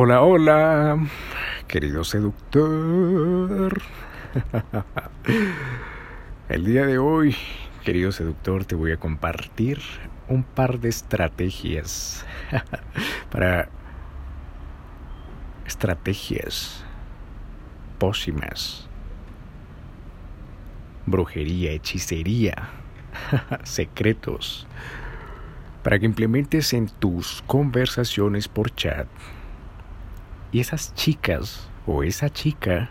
Hola, hola, querido seductor. El día de hoy, querido seductor, te voy a compartir un par de estrategias para estrategias pócimas, brujería, hechicería, secretos, para que implementes en tus conversaciones por chat y esas chicas o esa chica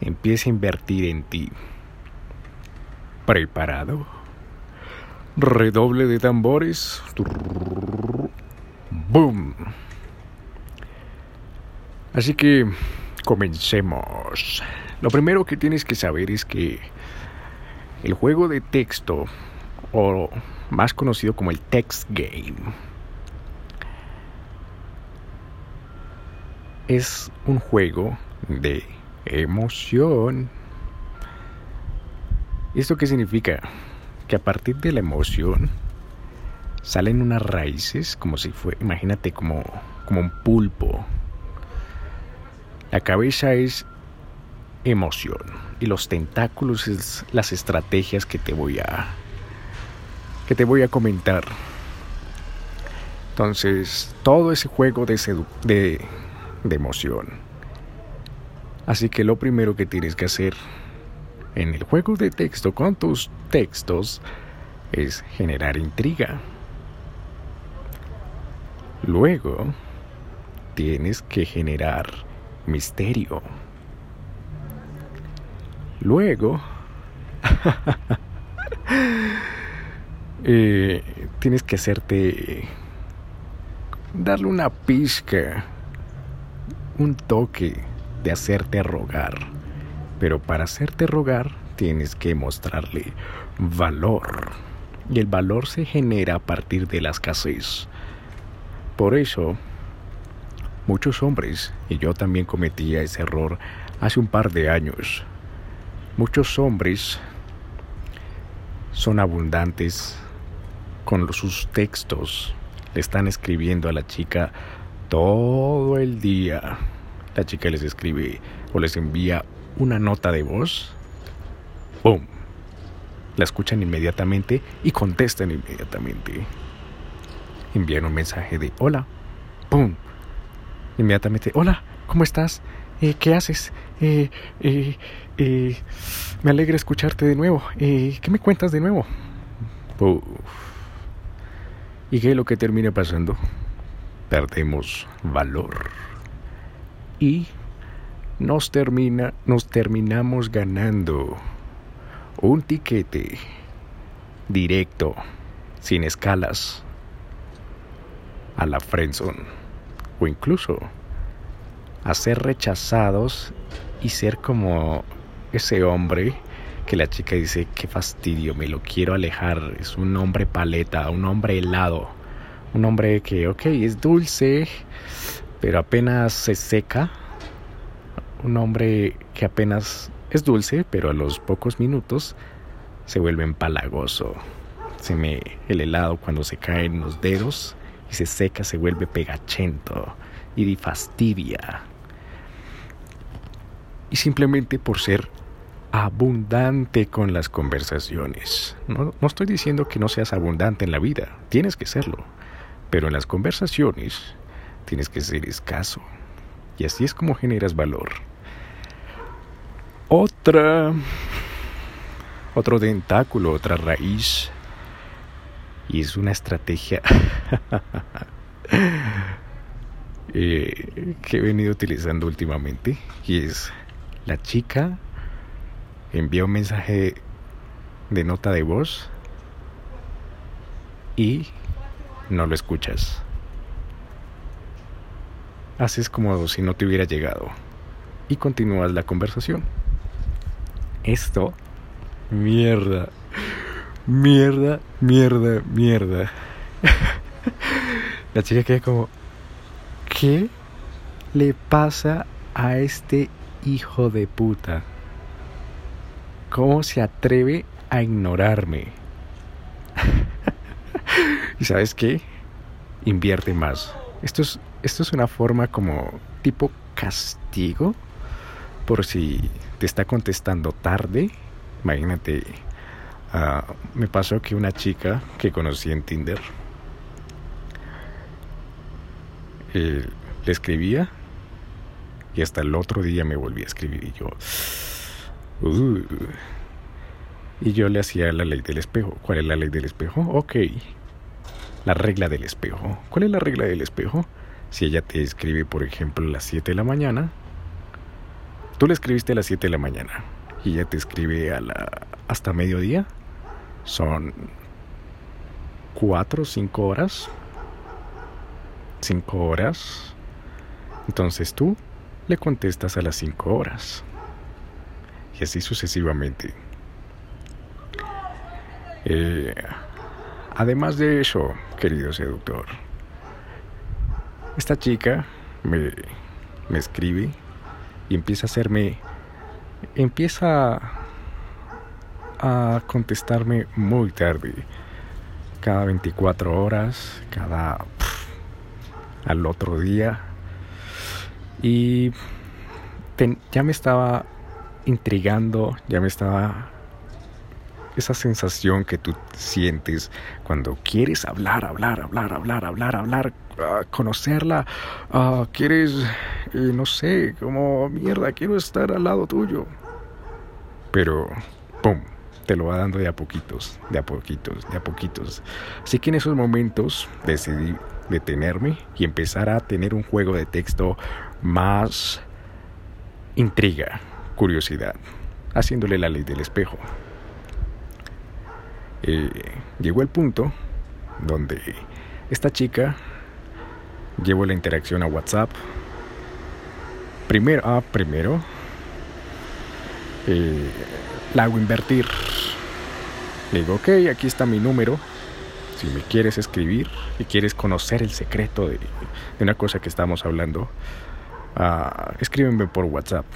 empiece a invertir en ti. ¿Preparado? Redoble de tambores. ¡Boom! Así que comencemos. Lo primero que tienes que saber es que el juego de texto, o más conocido como el text game, es un juego de emoción. ¿Esto qué significa? Que a partir de la emoción salen unas raíces como si fue, imagínate como, como un pulpo. La cabeza es emoción y los tentáculos es las estrategias que te voy a que te voy a comentar. Entonces, todo ese juego de, de de emoción. Así que lo primero que tienes que hacer en el juego de texto con tus textos es generar intriga. Luego, tienes que generar misterio. Luego, eh, tienes que hacerte darle una pizca un toque de hacerte rogar. Pero para hacerte rogar tienes que mostrarle valor. Y el valor se genera a partir de la escasez. Por eso, muchos hombres, y yo también cometía ese error hace un par de años, muchos hombres son abundantes con sus textos. Le están escribiendo a la chica todo el día la chica les escribe o les envía una nota de voz, ¡pum! La escuchan inmediatamente y contestan inmediatamente. Envían un mensaje de hola, ¡pum! Inmediatamente, hola, ¿cómo estás? Eh, ¿Qué haces? Eh, eh, me alegra escucharte de nuevo. ¿Qué me cuentas de nuevo? ¿Y qué es lo que termina pasando? Perdemos valor. Y nos termina nos terminamos ganando un tiquete directo sin escalas a la friendzone. O incluso a ser rechazados y ser como ese hombre que la chica dice qué fastidio me lo quiero alejar es un hombre paleta un hombre helado un hombre que, ok, es dulce, pero apenas se seca. Un hombre que apenas es dulce, pero a los pocos minutos se vuelve empalagoso. Se me el helado cuando se cae en los dedos y se seca se vuelve pegachento y fastidia. Y simplemente por ser abundante con las conversaciones. No, no estoy diciendo que no seas abundante en la vida, tienes que serlo pero en las conversaciones tienes que ser escaso. Y así es como generas valor. Otra, otro dentáculo, otra raíz. Y es una estrategia eh, que he venido utilizando últimamente. Y es la chica envía un mensaje de nota de voz y no lo escuchas. Haces como si no te hubiera llegado y continúas la conversación. Esto, mierda, mierda, mierda, mierda. la chica queda como, ¿qué le pasa a este hijo de puta? ¿Cómo se atreve a ignorarme? ¿Y sabes qué? Invierte más. Esto es, esto es una forma como tipo castigo por si te está contestando tarde. Imagínate, uh, me pasó que una chica que conocí en Tinder eh, le escribía y hasta el otro día me volví a escribir y yo... Uh, y yo le hacía la ley del espejo. ¿Cuál es la ley del espejo? Ok. La regla del espejo. ¿Cuál es la regla del espejo? Si ella te escribe, por ejemplo, a las 7 de la mañana, tú le escribiste a las 7 de la mañana y ella te escribe a la, hasta mediodía, son 4 o 5 horas. 5 horas. Entonces tú le contestas a las 5 horas. Y así sucesivamente. Eh, además de eso, querido seductor, esta chica me, me escribe y empieza a hacerme, empieza a contestarme muy tarde, cada 24 horas, cada al otro día. Y ya me estaba intrigando, ya me estaba esa sensación que tú sientes cuando quieres hablar, hablar, hablar, hablar, hablar, hablar, uh, conocerla, uh, quieres, eh, no sé, como mierda, quiero estar al lado tuyo. Pero, ¡pum! Te lo va dando de a poquitos, de a poquitos, de a poquitos. Así que en esos momentos decidí detenerme y empezar a tener un juego de texto más intriga, curiosidad, haciéndole la ley del espejo. Eh, llegó el punto donde esta chica llevó la interacción a WhatsApp. Primero, ah, primero eh, la hago invertir. Le digo, ok, aquí está mi número. Si me quieres escribir y quieres conocer el secreto de, una cosa que estamos hablando, uh, escríbeme por WhatsApp.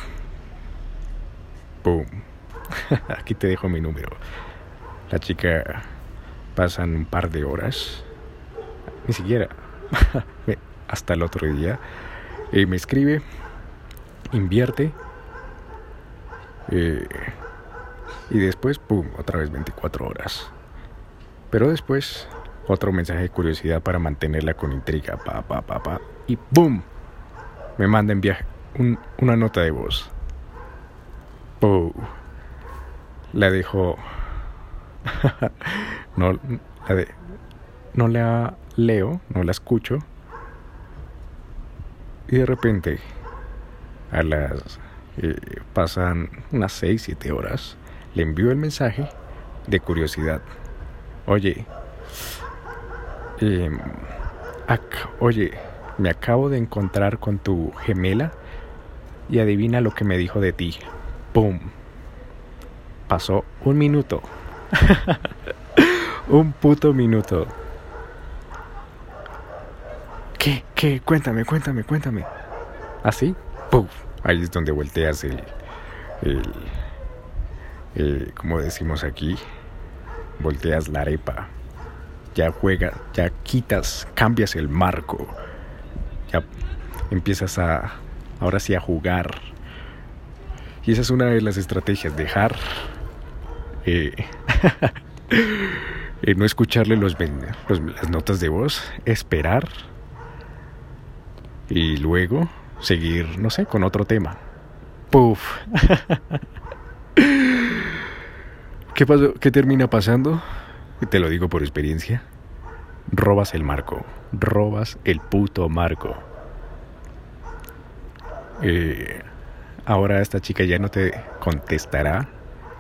Boom. aquí te dejo mi número. La chica pasan un par de horas, ni siquiera, hasta el otro día, y me escribe, invierte, eh, y después, ¡pum!, otra vez 24 horas. Pero después, otro mensaje de curiosidad para mantenerla con intriga, pa, pa, pa, pa, y ¡pum!, me manda en viaje una nota de voz. ¡Pum! La dejo no, la no leo, no la escucho. Y de repente, a las eh, pasan unas 6, 7 horas, le envío el mensaje de curiosidad. Oye, em, oye, me acabo de encontrar con tu gemela y adivina lo que me dijo de ti. ¡Pum! Pasó un minuto. Un puto minuto. ¿Qué? ¿Qué? Cuéntame, cuéntame, cuéntame. ¿Así? ¿Ah, Ahí es donde volteas el, el, el, como decimos aquí, volteas la arepa. Ya juegas, ya quitas, cambias el marco. Ya empiezas a, ahora sí, a jugar. Y esa es una de las estrategias, dejar eh, eh, no escucharle los, las notas de voz, esperar y luego seguir, no sé, con otro tema. Puf. ¿Qué, pasó? ¿Qué termina pasando? Te lo digo por experiencia. Robas el marco. Robas el puto marco. Eh, ahora esta chica ya no te contestará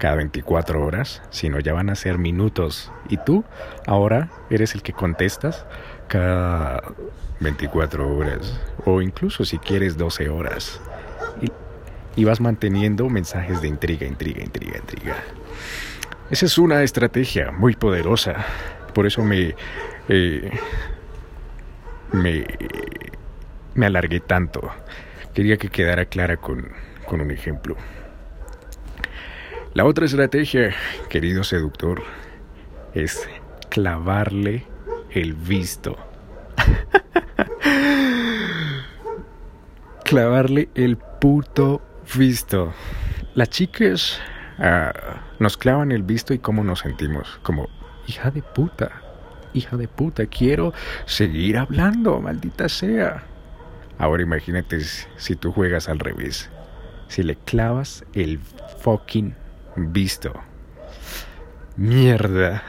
cada 24 horas, sino ya van a ser minutos. Y tú ahora eres el que contestas cada 24 horas, o incluso si quieres 12 horas. Y, vas manteniendo mensajes de intriga, intriga, intriga, intriga. Esa es una estrategia muy poderosa. Por eso me, eh, me, me alargué tanto. Quería que quedara clara con, con un ejemplo. La otra estrategia, querido seductor, es clavarle el visto. clavarle el puto visto. Las chicas ah, nos clavan el visto y cómo nos sentimos. Como, hija de puta, hija de puta, quiero seguir hablando, maldita sea. Ahora imagínate si tú juegas al revés. Si le clavas el fucking visto. Mierda.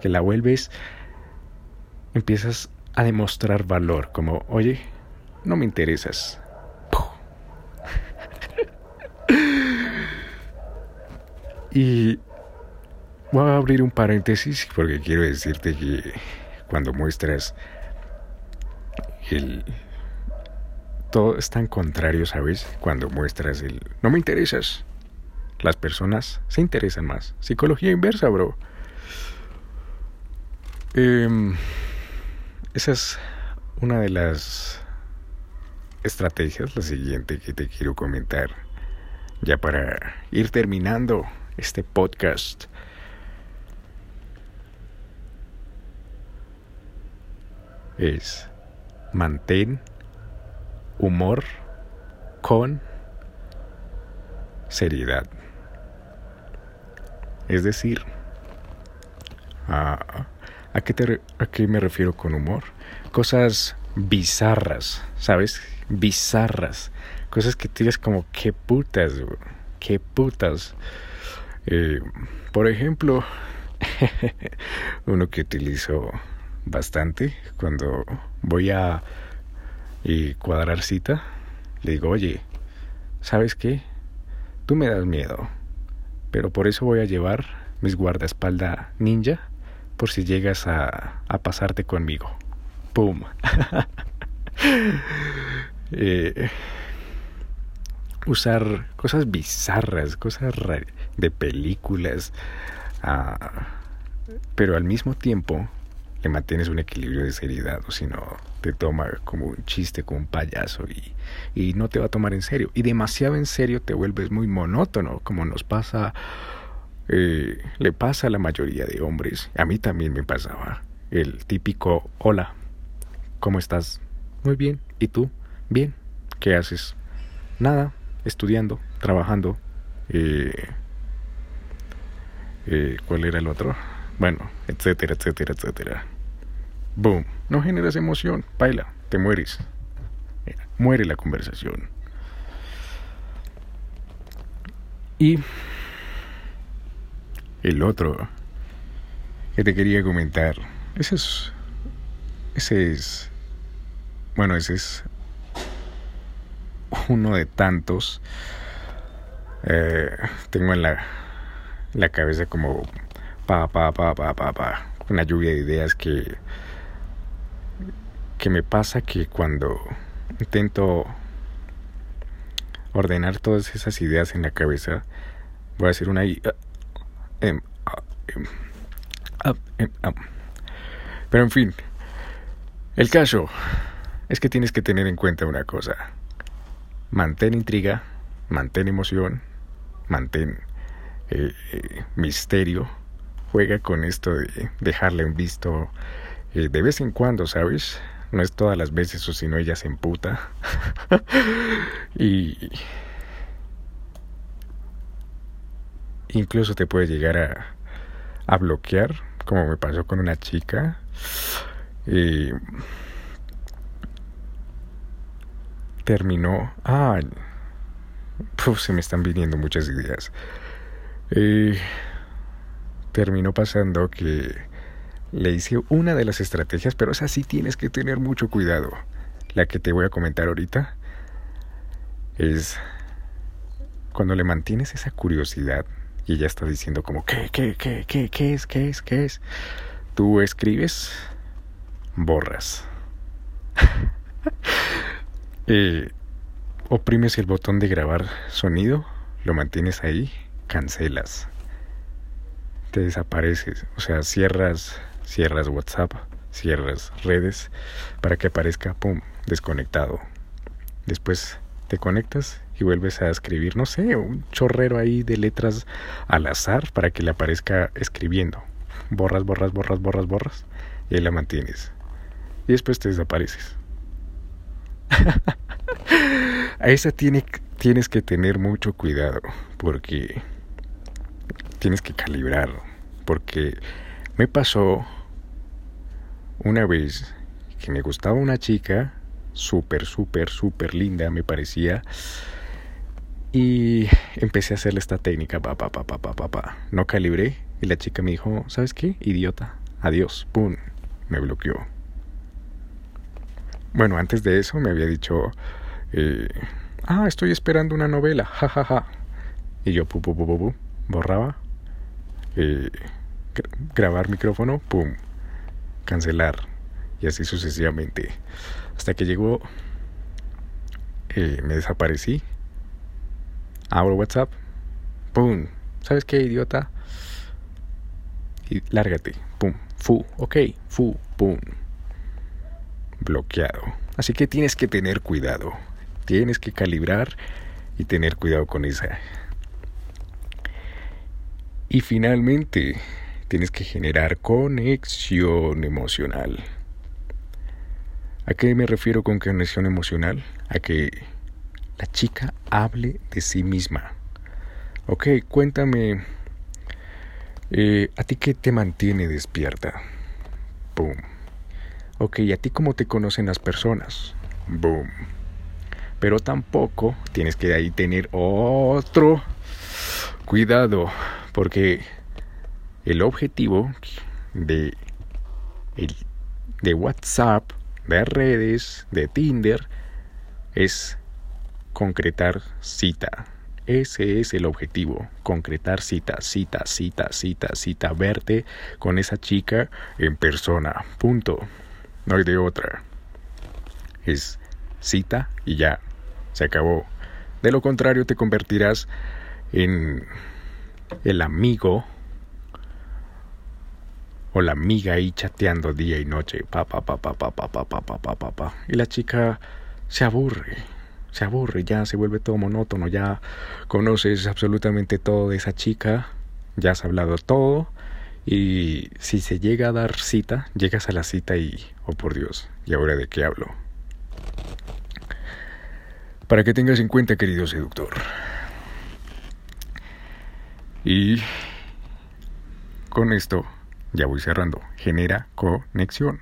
Que la vuelves. Empiezas a demostrar valor. Como, oye, no me interesas. y voy a abrir un paréntesis porque quiero decirte que cuando muestras el todo es tan contrario, ¿sabes? Cuando muestras el no me interesas. Las personas se interesan más. Psicología inversa, bro. Em, esa es una de las estrategias, la siguiente que te quiero comentar. Ya para ir terminando este podcast. Es mantén humor con seriedad. Es decir, ¿a, qué te, ¿a qué me refiero con humor? Cosas bizarras, ¿sabes? Bizarras. Cosas que te digas como, qué putas, qué putas. Eh, por ejemplo, uno que utilizo bastante cuando voy a y cuadrar cita, le digo, oye, ¿sabes qué? Tú me das miedo, pero por eso voy a llevar mis guardaespaldas ninja por si llegas a, a pasarte conmigo. ¡Pum! eh, usar cosas bizarras, cosas de películas, ah, pero al mismo tiempo le mantienes un equilibrio de seriedad, o si no, te toma como un chiste, como un payaso y, y no te va a tomar en serio. Y demasiado en serio te vuelves muy monótono, como nos pasa, eh, le pasa a la mayoría de hombres. A mí también me pasaba el típico, hola, ¿cómo estás? Muy bien, ¿y tú? Bien, ¿qué haces? Nada, estudiando, trabajando. Eh, eh, ¿Cuál era el otro? Bueno, etcétera, etcétera, etcétera. Boom. No generas emoción. Baila, te mueres. muere la conversación. Y el otro que te quería comentar, ese es, ese es, bueno, ese es uno de tantos. Eh, tengo en la, la cabeza como pa, pa, pa, una lluvia de ideas que, que me pasa que cuando intento ordenar todas esas ideas en la cabeza, voy a hacer una. Ah, em, ah, em, ah, em, Pero en fin, el caso es que tienes que tener en cuenta una cosa. Mantén intriga, mantén emoción, mantén eh, eh, misterio juega con esto de dejarle en visto eh, de vez en cuando, ¿sabes? No es todas las veces o si no ella se emputa. y incluso te puede llegar a, a bloquear, como me pasó con una chica. Y terminó. Ah, se me están viniendo muchas ideas. Eh, terminó pasando que le hice una de las estrategias, pero esa sí tienes que tener mucho cuidado. La que te voy a comentar ahorita es cuando le mantienes esa curiosidad y ella está diciendo como, ¿qué, qué, qué, qué, qué es, qué es, qué es? Tú escribes, borras. eh, oprimes el botón de grabar sonido, lo mantienes ahí, cancelas te desapareces, o sea, cierras, cierras WhatsApp, cierras redes para que aparezca, pum, desconectado. Después te conectas y vuelves a escribir, no sé, un chorrero ahí de letras al azar para que le aparezca escribiendo. Borras, borras, borras, borras, borras y ahí la mantienes. Y después te desapareces. A esa tiene, tienes que tener mucho cuidado porque tienes que calibrar. Porque me pasó una vez que me gustaba una chica súper, súper, súper linda, me parecía. Y empecé a hacerle esta técnica, pa, pa, pa, pa, pa, pa, No calibré y la chica me dijo, ¿sabes qué? Idiota, adiós, pum, me bloqueó. Bueno, antes de eso me había dicho, eh, ah, estoy esperando una novela, jajaja. Ja, ja. Y yo, pu, pu, pu, borraba, eh, grabar micrófono, pum, cancelar. Y así sucesivamente. Hasta que llegó, eh, me desaparecí. Abro WhatsApp, pum, ¿sabes qué, idiota? Y lárgate, pum, fu, ok, fu, pum bloqueado. Así que tienes que tener cuidado. Tienes que calibrar y tener cuidado con esa. Y finalmente, tienes que generar conexión emocional. ¿A qué me refiero con conexión emocional? A que la chica hable de sí misma. Ok, cuéntame, eh, ¿a ti qué te mantiene despierta? Boom. Ok, ¿y a ti cómo te conocen las personas? Boom. Pero tampoco tienes que ahí tener otro cuidado, porque el objetivo de, de WhatsApp, de redes, de Tinder, es concretar cita. Ese es el objetivo, concretar cita, cita, cita, cita, cita, verte con esa chica en persona. Punto. No hay de otra. Es cita y ya. Se acabó. De lo contrario te convertirás en el amigo o la amiga ahí chateando día y noche. Pa, pa, pa, pa, pa, pa, pa, pa, pa, pa, pa. Y la chica se aburre. Se aburre, ya se vuelve todo monótono, ya conoces absolutamente todo de esa chica, ya has hablado todo y si se llega a dar cita, llegas a la cita y, oh por Dios, ¿y ahora de qué hablo? Para que tengas en cuenta, querido seductor. Y con esto, ya voy cerrando, genera conexión.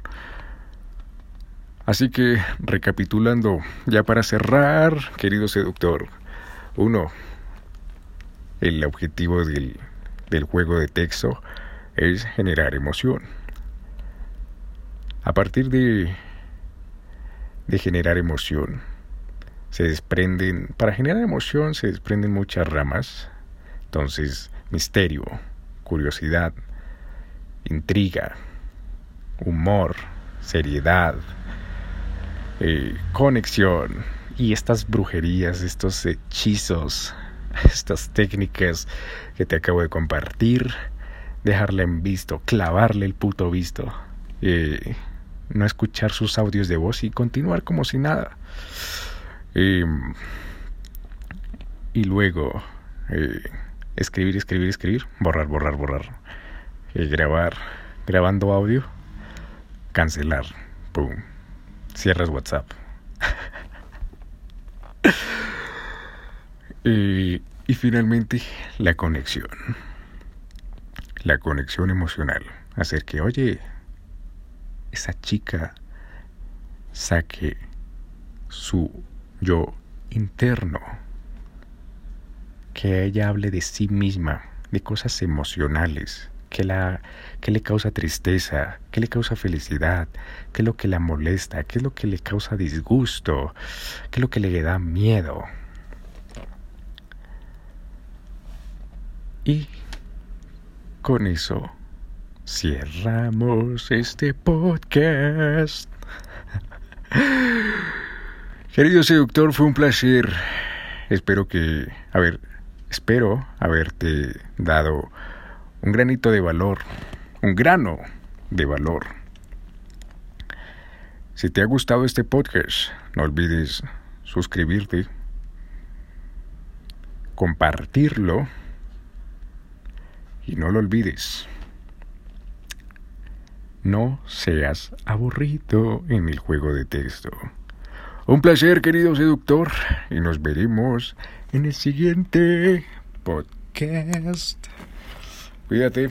Así que, recapitulando, ya para cerrar, querido seductor, uno, el objetivo del, del juego de texto es generar emoción. A partir de, de generar emoción, se desprenden, para generar emoción se desprenden muchas ramas. Entonces, misterio, curiosidad, intriga, humor, seriedad, eh, conexión y estas brujerías, estos hechizos, estas técnicas que te acabo de compartir dejarle en visto, clavarle el puto visto, eh, no escuchar sus audios de voz y continuar como si nada. Em, y luego eh, escribir, escribir, escribir, borrar, borrar, borrar, grabar, grabando audio, cancelar, pum, cierras WhatsApp. y finalmente la conexión. La conexión emocional, hacer que, oye, esa chica saque su yo interno, que ella hable de sí misma, de cosas emocionales, que, la, que le causa tristeza, que le causa felicidad, qué es lo que la molesta, qué es lo que le causa disgusto, qué es lo que le da miedo. Y con eso cerramos este podcast. Querido seductor, fue un placer. Espero que, a ver, espero haberte dado un granito de valor, un grano de valor. Si te ha gustado este podcast, no olvides suscribirte, compartirlo y no lo olvides. No seas aburrido en el juego de texto. Un placer, querido seductor, y nos veremos en el siguiente podcast. Cuídate.